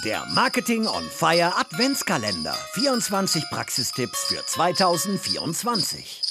Der Marketing on Fire Adventskalender. 24 Praxistipps für 2024.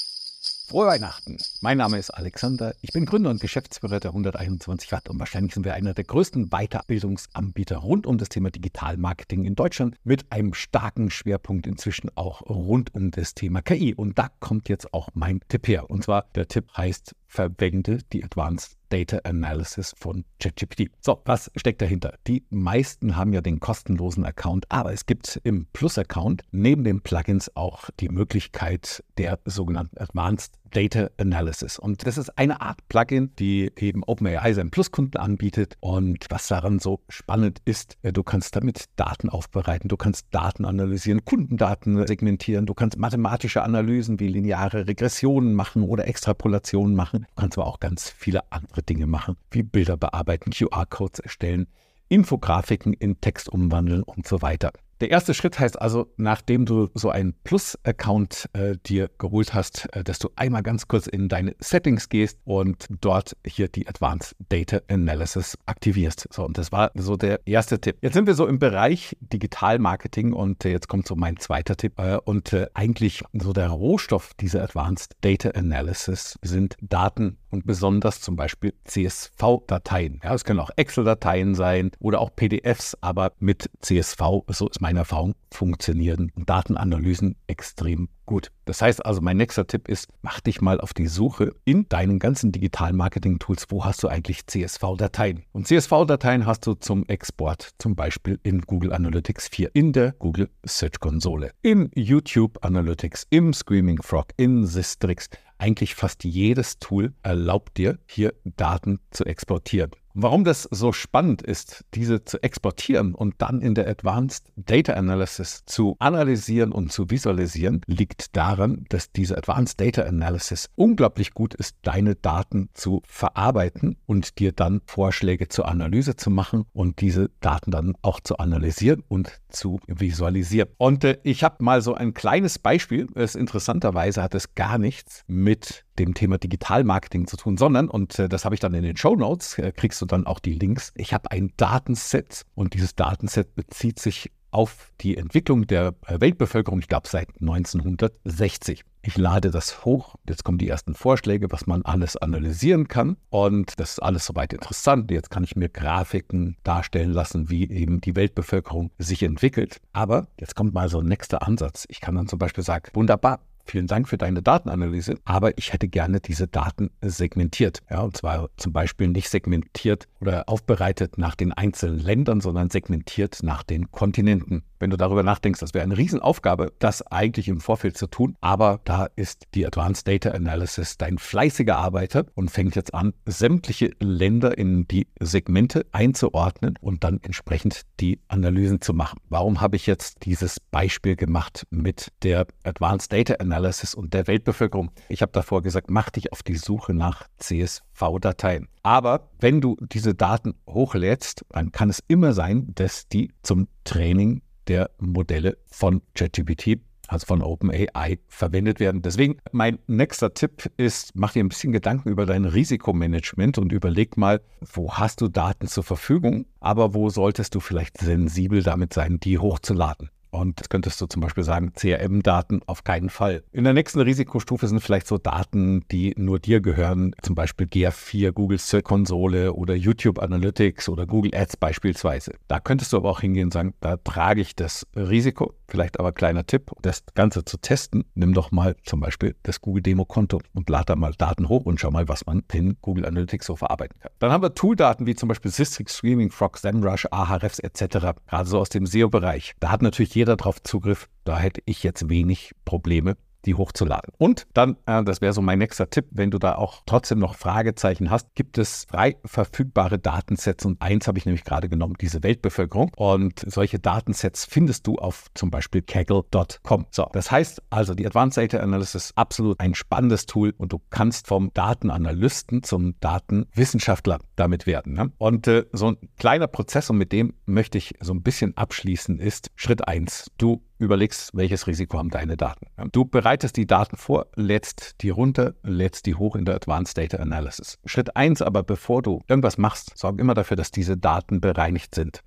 Frohe Weihnachten. Mein Name ist Alexander. Ich bin Gründer und Geschäftsführer der 121 Watt und wahrscheinlich sind wir einer der größten Weiterbildungsanbieter rund um das Thema Digitalmarketing in Deutschland mit einem starken Schwerpunkt inzwischen auch rund um das Thema KI. Und da kommt jetzt auch mein Tipp her. Und zwar der Tipp heißt, verwende die Advanced Data Analysis von ChatGPT. So, was steckt dahinter? Die meisten haben ja den kostenlosen Account, aber es gibt im Plus-Account neben den Plugins auch die Möglichkeit der sogenannten Advanced Data Analysis. Und das ist eine Art Plugin, die eben OpenAI seinen Pluskunden anbietet. Und was daran so spannend ist, äh, du kannst damit Daten aufbereiten, du kannst Daten analysieren, Kundendaten segmentieren, du kannst mathematische Analysen wie lineare Regressionen machen oder Extrapolationen machen. Du kannst aber auch ganz viele andere Dinge machen, wie Bilder bearbeiten, QR-Codes erstellen, Infografiken in Text umwandeln und so weiter. Der erste Schritt heißt also, nachdem du so einen Plus-Account äh, dir geholt hast, äh, dass du einmal ganz kurz in deine Settings gehst und dort hier die Advanced Data Analysis aktivierst. So, und das war so der erste Tipp. Jetzt sind wir so im Bereich Digital Marketing und äh, jetzt kommt so mein zweiter Tipp. Äh, und äh, eigentlich so der Rohstoff dieser Advanced Data Analysis sind Daten und besonders zum Beispiel CSV-Dateien. Ja, es können auch Excel-Dateien sein oder auch PDFs, aber mit CSV, so ist meine Erfahrung, funktionieren Datenanalysen extrem gut. Das heißt also, mein nächster Tipp ist, mach dich mal auf die Suche in deinen ganzen digitalen Marketing-Tools, wo hast du eigentlich CSV-Dateien? Und CSV-Dateien hast du zum Export zum Beispiel in Google Analytics 4, in der Google Search Konsole, in YouTube Analytics, im Screaming Frog, in Sistrix eigentlich fast jedes Tool erlaubt dir, hier Daten zu exportieren. Warum das so spannend ist, diese zu exportieren und dann in der Advanced Data Analysis zu analysieren und zu visualisieren, liegt daran, dass diese Advanced Data Analysis unglaublich gut ist, deine Daten zu verarbeiten und dir dann Vorschläge zur Analyse zu machen und diese Daten dann auch zu analysieren und zu visualisieren. Und äh, ich habe mal so ein kleines Beispiel. Es interessanterweise hat es gar nichts mit dem Thema Digitalmarketing zu tun, sondern, und äh, das habe ich dann in den Show Notes, äh, kriegst du dann auch die Links. Ich habe ein Datenset und dieses Datenset bezieht sich auf die Entwicklung der äh, Weltbevölkerung, ich glaube seit 1960. Ich lade das hoch. Jetzt kommen die ersten Vorschläge, was man alles analysieren kann. Und das ist alles soweit interessant. Jetzt kann ich mir Grafiken darstellen lassen, wie eben die Weltbevölkerung sich entwickelt. Aber jetzt kommt mal so ein nächster Ansatz. Ich kann dann zum Beispiel sagen, wunderbar, vielen Dank für deine Datenanalyse, aber ich hätte gerne diese Daten segmentiert. Ja, und zwar zum Beispiel nicht segmentiert oder aufbereitet nach den einzelnen Ländern, sondern segmentiert nach den Kontinenten. Wenn du darüber nachdenkst, das wäre eine Riesenaufgabe, das eigentlich im Vorfeld zu tun. Aber da ist die Advanced Data Analysis dein fleißiger Arbeiter und fängt jetzt an, sämtliche Länder in die Segmente einzuordnen und dann entsprechend die Analysen zu machen. Warum habe ich jetzt dieses Beispiel gemacht mit der Advanced Data Analysis und der Weltbevölkerung? Ich habe davor gesagt, mach dich auf die Suche nach CSV-Dateien. Aber wenn du diese Daten hochlädst, dann kann es immer sein, dass die zum Training der Modelle von ChatGPT, also von OpenAI, verwendet werden. Deswegen mein nächster Tipp ist, mach dir ein bisschen Gedanken über dein Risikomanagement und überleg mal, wo hast du Daten zur Verfügung, aber wo solltest du vielleicht sensibel damit sein, die hochzuladen. Und das könntest du zum Beispiel sagen, CRM-Daten auf keinen Fall. In der nächsten Risikostufe sind vielleicht so Daten, die nur dir gehören, zum Beispiel GA4, Google Search Konsole oder YouTube Analytics oder Google Ads beispielsweise. Da könntest du aber auch hingehen und sagen, da trage ich das Risiko. Vielleicht aber kleiner Tipp, das Ganze zu testen, nimm doch mal zum Beispiel das Google Demo Konto und lade da mal Daten hoch und schau mal, was man in Google Analytics so verarbeiten kann. Dann haben wir Tooldaten wie zum Beispiel Systrix, Streaming, Frog, SEMrush, Ahrefs etc. Gerade so aus dem SEO-Bereich. Da hat natürlich jeder drauf Zugriff. Da hätte ich jetzt wenig Probleme, die hochzuladen. Und dann, äh, das wäre so mein nächster Tipp, wenn du da auch trotzdem noch Fragezeichen hast, gibt es frei verfügbare Datensets und eins habe ich nämlich gerade genommen, diese Weltbevölkerung. Und solche Datensets findest du auf zum Beispiel kaggle.com. So, das heißt also, die Advanced Data Analysis ist absolut ein spannendes Tool und du kannst vom Datenanalysten zum Datenwissenschaftler damit werden. Ne? Und äh, so ein kleiner Prozess und mit dem möchte ich so ein bisschen abschließen ist Schritt eins. Du überlegst, welches Risiko haben deine Daten. Du bereitest die Daten vor, lädst die runter, lädst die hoch in der Advanced Data Analysis. Schritt eins aber, bevor du irgendwas machst, sorg immer dafür, dass diese Daten bereinigt sind.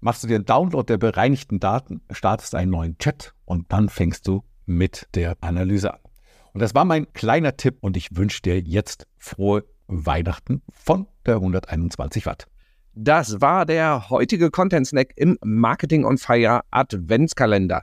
machst du dir einen Download der bereinigten Daten, startest einen neuen Chat und dann fängst du mit der Analyse an. Und das war mein kleiner Tipp und ich wünsche dir jetzt frohe Weihnachten von der 121 Watt. Das war der heutige Content Snack im Marketing on Fire Adventskalender.